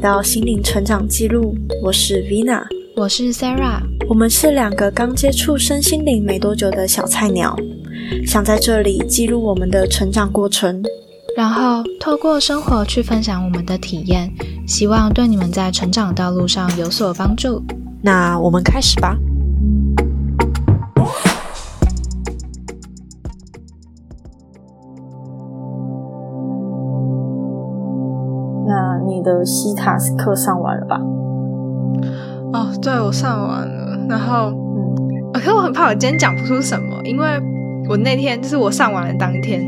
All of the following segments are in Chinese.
来到心灵成长记录，我是 Vina，我是 Sarah，我们是两个刚接触身心灵没多久的小菜鸟，想在这里记录我们的成长过程，然后透过生活去分享我们的体验，希望对你们在成长道路上有所帮助。那我们开始吧。你的西塔斯课上完了吧？哦，对，我上完了。然后，嗯，可是我很怕我今天讲不出什么，因为我那天就是我上完了当天，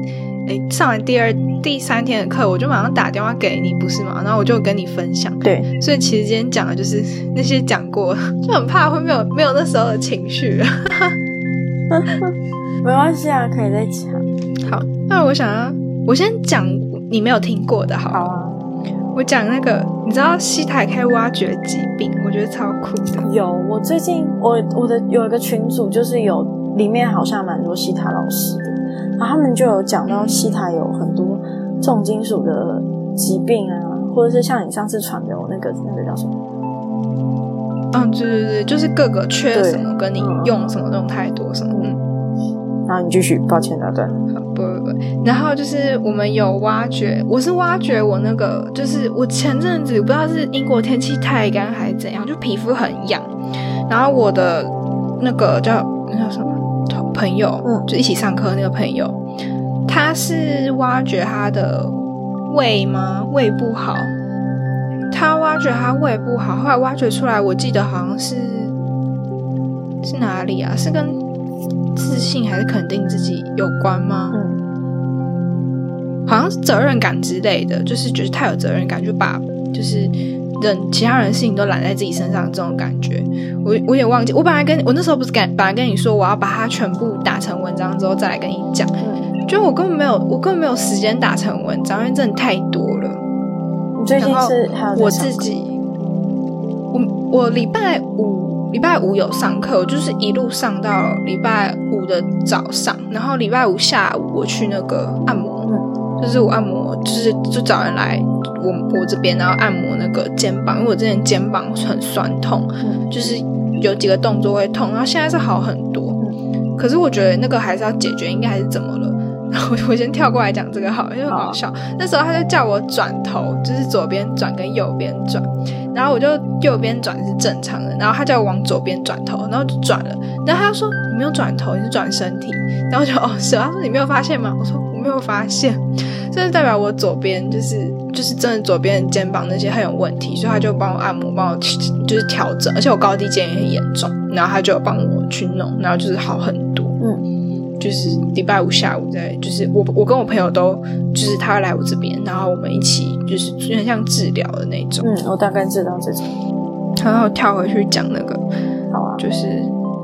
哎，上完第二、第三天的课，我就马上打电话给你，不是吗？然后我就跟你分享。对，所以其实今天讲的就是那些讲过，就很怕会没有没有那时候的情绪。没关系啊，可以再讲。好，那我想要我先讲你没有听过的，好啊。我讲那个，你知道西台可以挖掘疾病，我觉得超酷的。有，我最近我我的有一个群组，就是有里面好像蛮多西塔老师的，然后他们就有讲到西塔有很多重金属的疾病啊，或者是像你上次传给我那个那个叫什么？嗯，对对对，就是各个缺什么，跟你用什么用太多什么。嗯，然后你继续，抱歉打断。不不不，然后就是我们有挖掘，我是挖掘我那个，就是我前阵子不知道是英国天气太干还是怎样，就皮肤很痒，然后我的那个叫那叫什么朋友，嗯，就一起上课那个朋友，他是挖掘他的胃吗？胃不好，他挖掘他胃不好，后来挖掘出来，我记得好像是是哪里啊？是跟自信还是肯定自己有关吗？嗯好像是责任感之类的，就是觉得太有责任感，就把就是人其他人的事情都揽在自己身上这种感觉。我我也忘记，我本来跟我那时候不是跟本来跟你说我要把它全部打成文章之后再来跟你讲，就我根本没有我根本没有时间打成文章，因为真的太多了。你最近是我自己，我我礼拜五礼拜五有上课，我就是一路上到礼拜五的早上，然后礼拜五下午我去那个按摩。就是我按摩，就是就找人来我我这边，然后按摩那个肩膀，因为我之前肩膀很酸痛，就是有几个动作会痛，然后现在是好很多。可是我觉得那个还是要解决，应该还是怎么了？然后我先跳过来讲这个好，因为很好笑。那时候他就叫我转头，就是左边转跟右边转，然后我就右边转是正常的，然后他叫我往左边转头，然后就转了。然后他说你没有转头，你是转身体。然后就哦是，他说你没有发现吗？我说我没有发现。这是代表我左边就是就是真的左边肩膀那些很有问题，所以他就帮我按摩，帮我就是调整，而且我高低肩也很严重，然后他就帮我去弄，然后就是好很多。嗯，就是礼拜五下午在，就是我我跟我朋友都就是他来我这边，然后我们一起就是有点像治疗的那种。嗯，我大概知道这种。然后跳回去讲那个，好啊，就是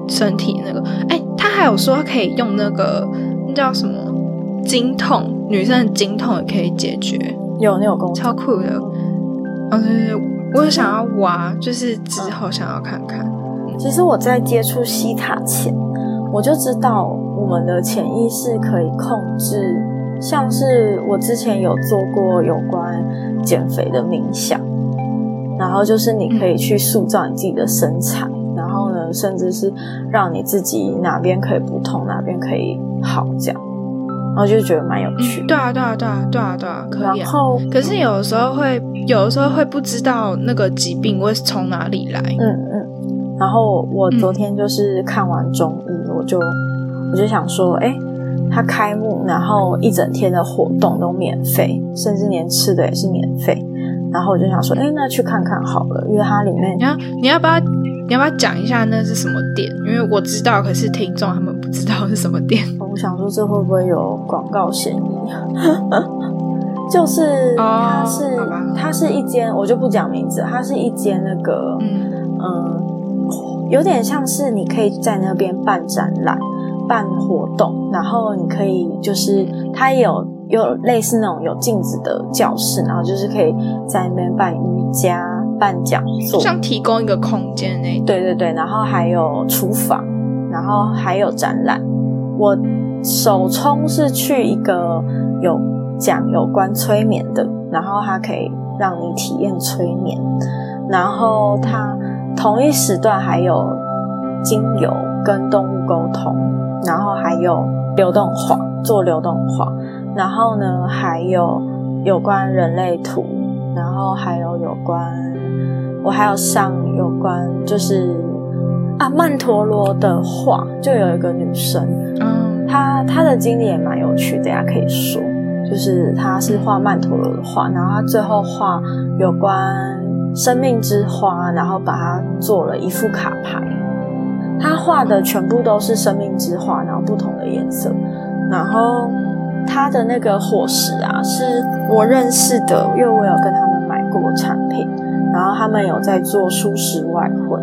身体那个，哎，他还有说可以用那个那叫什么经痛。女生的经痛也可以解决，有那种功超酷的。嗯，对对，我有想要挖，就是之后想要看看。其实我在接触西塔前，我就知道我们的潜意识可以控制，像是我之前有做过有关减肥的冥想，然后就是你可以去塑造你自己的身材，然后呢，甚至是让你自己哪边可以不痛，哪边可以好这样。然后就觉得蛮有趣，对啊，对啊，对啊，对啊，对啊，可以。然后，可是有的时候会，有的时候会不知道那个疾病会从哪里来。嗯嗯。然后我昨天就是看完中医，我就我就想说，哎，它开幕，然后一整天的活动都免费，甚至连吃的也是免费。然后我就想说，哎，那去看看好了，因为它里面，你要你要不要你要不要讲一下那是什么店？因为我知道，可是听众他们不知道是什么店。我想说，这会不会有广告嫌疑？就是它是它是一间，我就不讲名字，它是一间那个嗯，有点像是你可以在那边办展览、办活动，然后你可以就是它也有有类似那种有镜子的教室，然后就是可以在那边办瑜伽、办讲座，像提供一个空间那对对对，然后还有厨房，然后还有展览，我。首冲是去一个有讲有关催眠的，然后它可以让你体验催眠。然后它同一时段还有精油跟动物沟通，然后还有流动画做流动画，然后呢还有有关人类图，然后还有有关我还有上有关就是啊曼陀罗的画，就有一个女生，嗯，她她的经历也蛮有趣的，大家可以说，就是她是画曼陀罗的画，然后她最后画有关。生命之花，然后把它做了一副卡牌。他画的全部都是生命之花，然后不同的颜色。然后他的那个火石啊，是我认识的，因为我有跟他们买过产品。然后他们有在做素食外汇，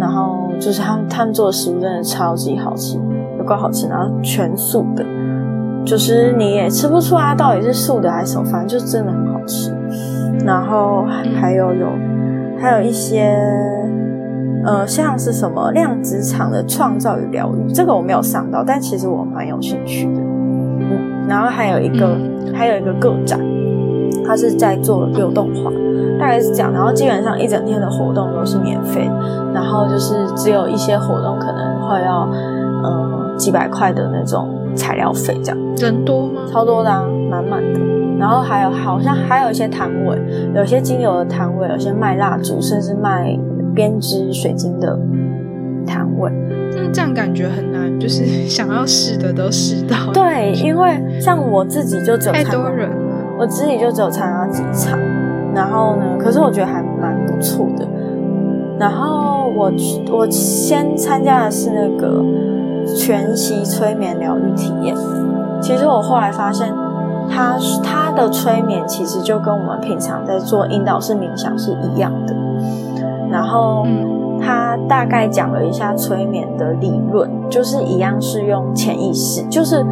然后就是他们他们做的食物真的超级好吃，有够好吃，然后全素的，就是你也吃不出来到底是素的还是什么，反正就真的很好吃。然后还有有，还有一些，呃，像是什么量子场的创造与疗愈，这个我没有上到，但其实我蛮有兴趣的。嗯，然后还有一个，还有一个个展，它是在做流动画，大概是这样。然后基本上一整天的活动都是免费，然后就是只有一些活动可能会要，呃，几百块的那种材料费这样。人多吗？超多的，啊满满的。然后还有好像还有一些摊位，有些精油的摊位，有些卖蜡烛，甚至卖编织水晶的摊位。那这样感觉很难，就是 想要试的都试到。对，因为像我自己就只有太多人，我自己就只有参加几场。然后呢，可是我觉得还蛮不错的。然后我我先参加的是那个全息催眠疗愈体验。其实我后来发现。他他的催眠其实就跟我们平常在做引导式冥想是一样的，然后他大概讲了一下催眠的理论，就是一样是用潜意识，就是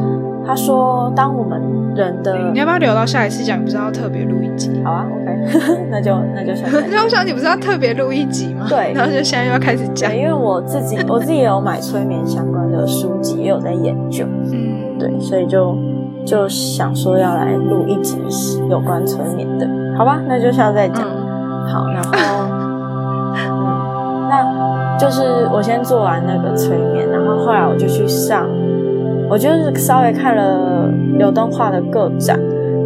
他说当我们人的你要不要留到下一次讲？不是要特别录一集？好啊，OK，那就那就下。那我想你不是要特别录一集吗？对，然后就现在又要开始讲，因为我自己我自己也有买催眠相关的书籍，也有在研究，嗯，对，所以就。就想说要来录一集有关催眠的，好吧？那就下次再讲。好，然后，就是我先做完那个催眠，然后后来我就去上，我就是稍微看了流动画的个展，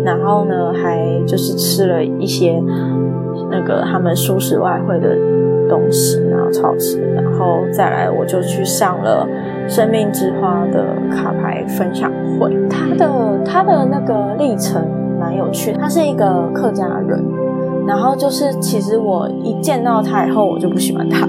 然后呢，还就是吃了一些那个他们舒适外汇的东西，然后超吃，然后再来我就去上了。生命之花的卡牌分享会，他的他的那个历程蛮有趣。他是一个客家人，然后就是其实我一见到他以后，我就不喜欢他，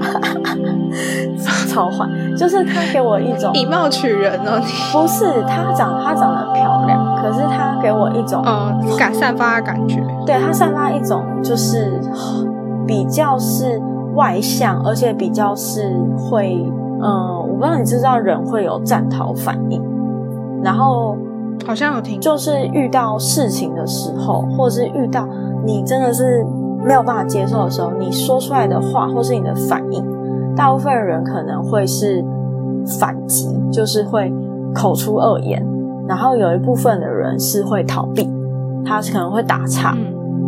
超坏。就是他给我一种以貌取人哦，不是他长他长得漂亮，可是他给我一种嗯，感散发的感觉。对他散发一种就是比较是外向，而且比较是会嗯。我不知道你知道人会有战逃反应，然后好像有听，就是遇到事情的时候，或者是遇到你真的是没有办法接受的时候，你说出来的话或是你的反应，大部分人可能会是反击，就是会口出恶言，然后有一部分的人是会逃避，他可能会打岔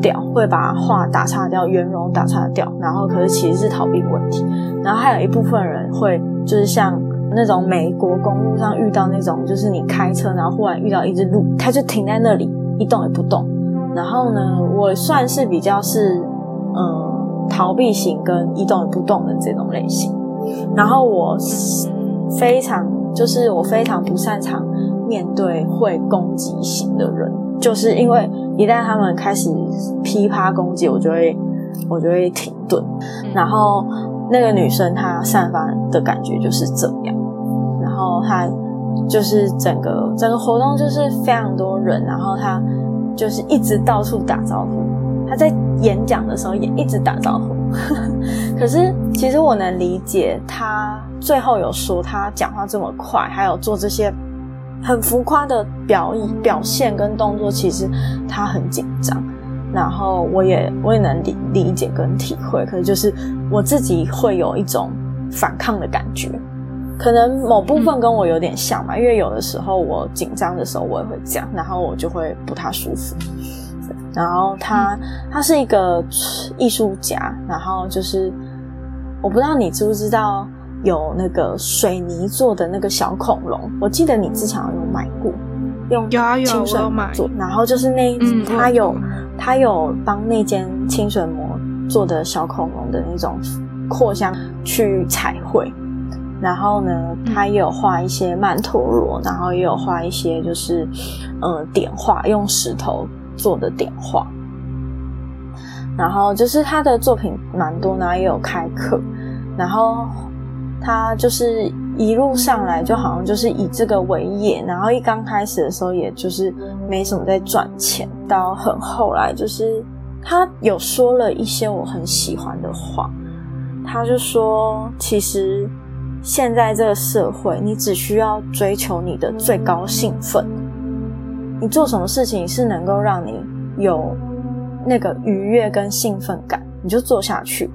掉，会把话打岔掉，圆融打岔掉，然后可是其实是逃避问题，然后还有一部分人会。就是像那种美国公路上遇到那种，就是你开车，然后忽然遇到一只鹿，它就停在那里一动也不动。然后呢，我算是比较是嗯逃避型跟一动也不动的这种类型。然后我非常就是我非常不擅长面对会攻击型的人，就是因为一旦他们开始噼啪攻击，我就会我就会停顿，然后。那个女生她散发的感觉就是这样，然后她就是整个整个活动就是非常多人，然后她就是一直到处打招呼。他在演讲的时候也一直打招呼。可是其实我能理解他最后有说他讲话这么快，还有做这些很浮夸的表演表现跟动作，其实他很紧张。然后我也我也能理理解跟体会，可是就是我自己会有一种反抗的感觉，可能某部分跟我有点像吧，因为有的时候我紧张的时候我也会这样，然后我就会不太舒服。然后他他是一个艺术家，然后就是我不知道你知不知道有那个水泥做的那个小恐龙，我记得你之前有买过，用有啊有清水做，然后就是那嗯他有他有帮那间清水模做的小恐龙的那种扩香去彩绘。然后呢，他也有画一些曼陀罗，然后也有画一些就是，呃，点画，用石头做的点画。然后就是他的作品蛮多，然后也有开课，然后他就是一路上来就好像就是以这个为业，然后一刚开始的时候也就是没什么在赚钱，到很后来就是他有说了一些我很喜欢的话，他就说其实。现在这个社会，你只需要追求你的最高兴奋。你做什么事情是能够让你有那个愉悦跟兴奋感，你就做下去，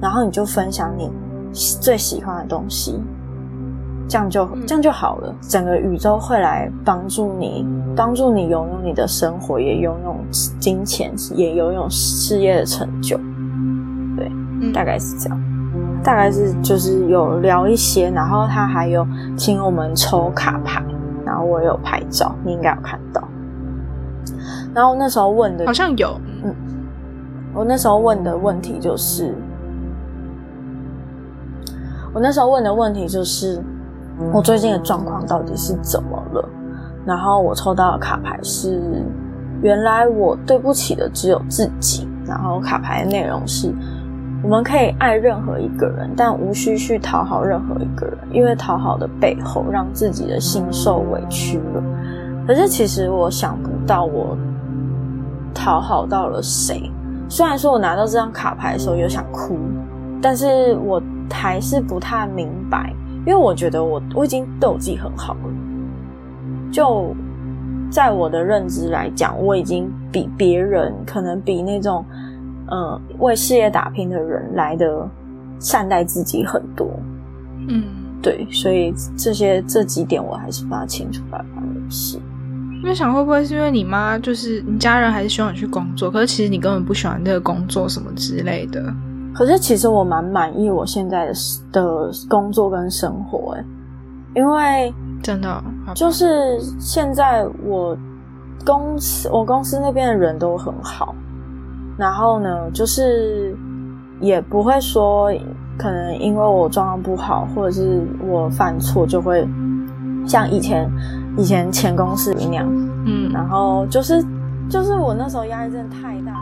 然后你就分享你最喜欢的东西，这样就这样就好了。整个宇宙会来帮助你，帮助你拥有你的生活，也拥有金钱，也拥有事业的成就。对，嗯大概是这样。大概是就是有聊一些，然后他还有请我们抽卡牌，然后我有拍照，你应该有看到。然后那时候问的好像有，嗯我那时候问的问题就是，我那时候问的问题就是，我最近的状况到底是怎么了？然后我抽到的卡牌是，原来我对不起的只有自己。然后卡牌的内容是，我们可以爱任何一个人，但无需去讨好任何一个人，因为讨好的背后，让自己的心受委屈了。可是其实我想不到我讨好到了谁。虽然说我拿到这张卡牌的时候有想哭，但是我还是不太明白，因为我觉得我我已经对我自己很好了。就在我的认知来讲，我已经比别人可能比那种呃为事业打拼的人来的善待自己很多。嗯，对，所以这些这几点我还是不大清楚白白的事。因为想会不会是因为你妈就是你家人还是希望你去工作，可是其实你根本不喜欢这个工作什么之类的。可是其实我蛮满意我现在的的工作跟生活，哎，因为真的就是现在我公司我公司那边的人都很好，然后呢，就是也不会说可能因为我状况不好，或者是我犯错就会像以前以前前公司那样，嗯，然后就是就是我那时候压力真的太大。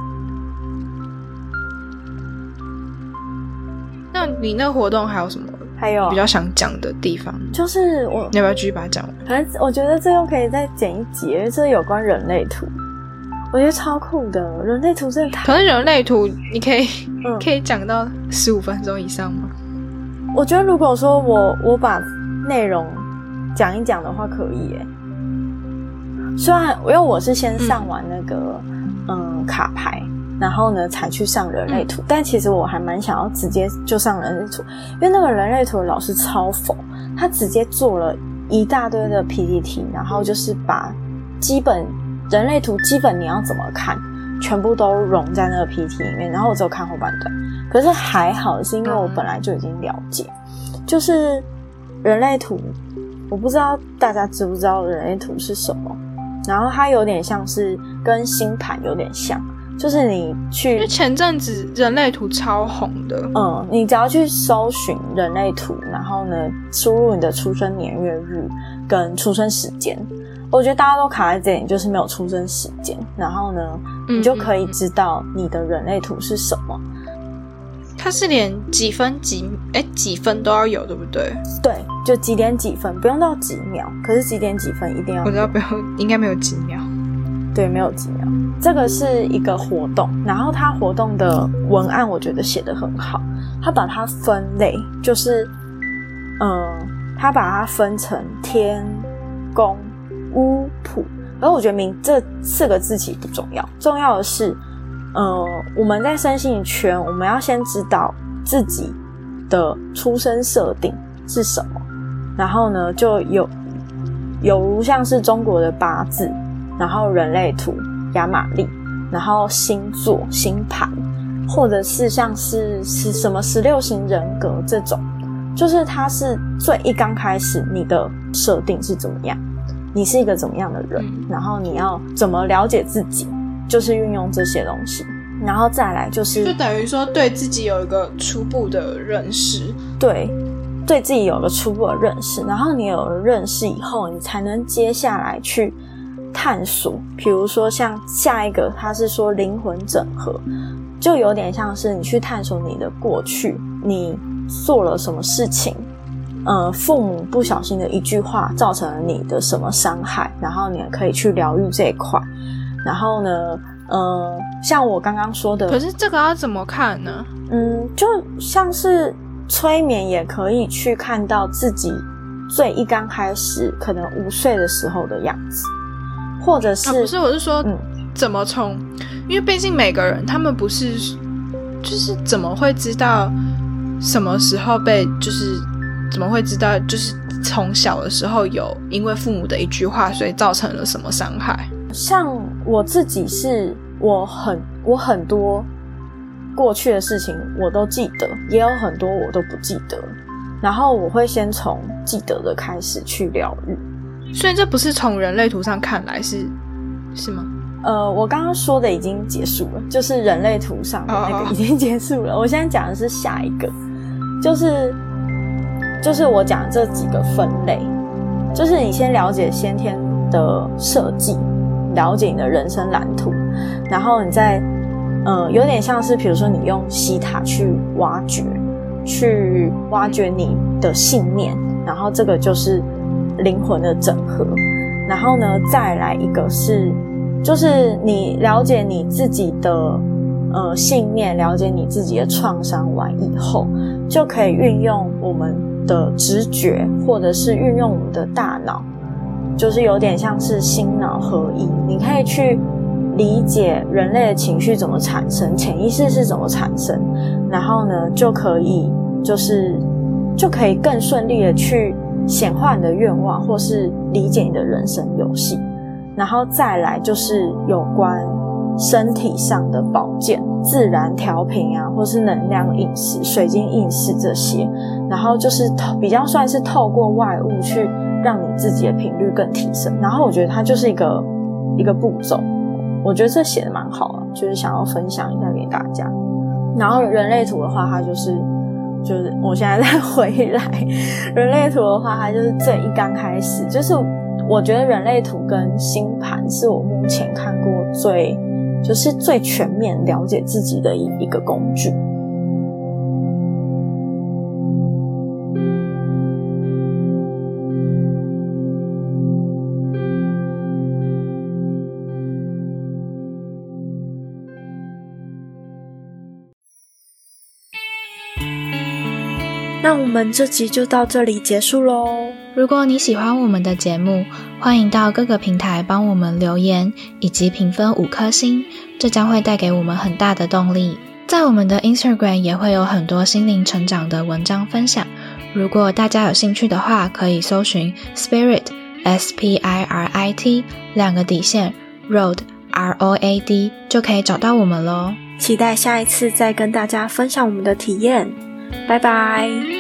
那你那活动还有什么还有比较想讲的地方？就是我你要不要继续把它讲完？反正我觉得这又可以再剪一集，因为这有关人类图，我觉得超酷的。人类图真的太……可是人类图你可以嗯，可以讲到十五分钟以上吗？我觉得如果说我我把内容讲一讲的话，可以耶。虽然因为我是先上完那个嗯卡牌，然后呢才去上人类图，但其实我还蛮想要直接就上人类图，因为那个人类图的老师超疯，他直接做了一大堆的 PPT，然后就是把基本人类图基本你要怎么看，全部都融在那个 PPT 里面，然后我只有看后半段。可是还好，是因为我本来就已经了解，就是人类图，我不知道大家知不知道人类图是什么。然后它有点像是跟星盘有点像，就是你因去为前阵子人类图超红的，嗯，你只要去搜寻人类图，然后呢，输入你的出生年月日跟出生时间。我觉得大家都卡在这里，就是没有出生时间，然后呢，嗯你就可以知道你的人类图是什么。它是连几分几哎几分都要有，对不对？对，就几点几分，不用到几秒，可是几点几分一定要我知道不要，应该没有几秒。对，没有几秒。这个是一个活动，然后它活动的文案我觉得写的很好，它把它分类，就是，嗯，它把它分成天、宫、巫、普。而我觉得名这四个字其实不重要，重要的是，呃，我们在身心圈，我们要先知道自己的出生设定是什么，然后呢，就有有如像是中国的八字，然后人类图、亚玛历，然后星座、星盘，或者是像是是什么十六型人格这种，就是它是最一刚开始你的设定是怎么样，你是一个怎么样的人，然后你要怎么了解自己，就是运用这些东西，然后再来就是就等于说对自己有一个初步的认识，对。对自己有个初步的认识，然后你有了认识以后，你才能接下来去探索。比如说，像下一个，他是说灵魂整合，就有点像是你去探索你的过去，你做了什么事情，呃，父母不小心的一句话造成了你的什么伤害，然后你可以去疗愈这一块。然后呢，呃，像我刚刚说的，可是这个要怎么看呢？嗯，就像是。催眠也可以去看到自己最一刚开始可能五岁的时候的样子，或者是不是？我是说，嗯，怎么从？因为毕竟每个人他们不是，就是怎么会知道什么时候被？就是怎么会知道？就是从小的时候有因为父母的一句话，所以造成了什么伤害？像我自己是，我很我很多。过去的事情我都记得，也有很多我都不记得。然后我会先从记得的开始去疗愈。所以这不是从人类图上看来是是吗？呃，我刚刚说的已经结束了，就是人类图上的那个已经结束了。我现在讲的是下一个，就是就是我讲这几个分类，就是你先了解先天的设计，了解你的人生蓝图，然后你再。呃，有点像是，比如说你用西塔去挖掘，去挖掘你的信念，然后这个就是灵魂的整合。然后呢，再来一个是，就是你了解你自己的呃信念，了解你自己的创伤完以后，就可以运用我们的直觉，或者是运用我们的大脑，就是有点像是心脑合一，你可以去。理解人类的情绪怎么产生，潜意识是怎么产生，然后呢，就可以就是就可以更顺利的去显化你的愿望，或是理解你的人生游戏。然后再来就是有关身体上的保健、自然调频啊，或是能量饮食、水晶饮食这些。然后就是比较算是透过外物去让你自己的频率更提升。然后我觉得它就是一个一个步骤。我觉得这写的蛮好的，就是想要分享一下给大家。然后人类图的话，它就是就是我现在再回来，人类图的话，它就是最一刚开始，就是我觉得人类图跟星盘是我目前看过最就是最全面了解自己的一一个工具。那我们这集就到这里结束喽。如果你喜欢我们的节目，欢迎到各个平台帮我们留言以及评分五颗星，这将会带给我们很大的动力。在我们的 Instagram 也会有很多心灵成长的文章分享。如果大家有兴趣的话，可以搜寻 Spirit S P I R I T 两个底线 Road R O A D 就可以找到我们喽。期待下一次再跟大家分享我们的体验。拜拜。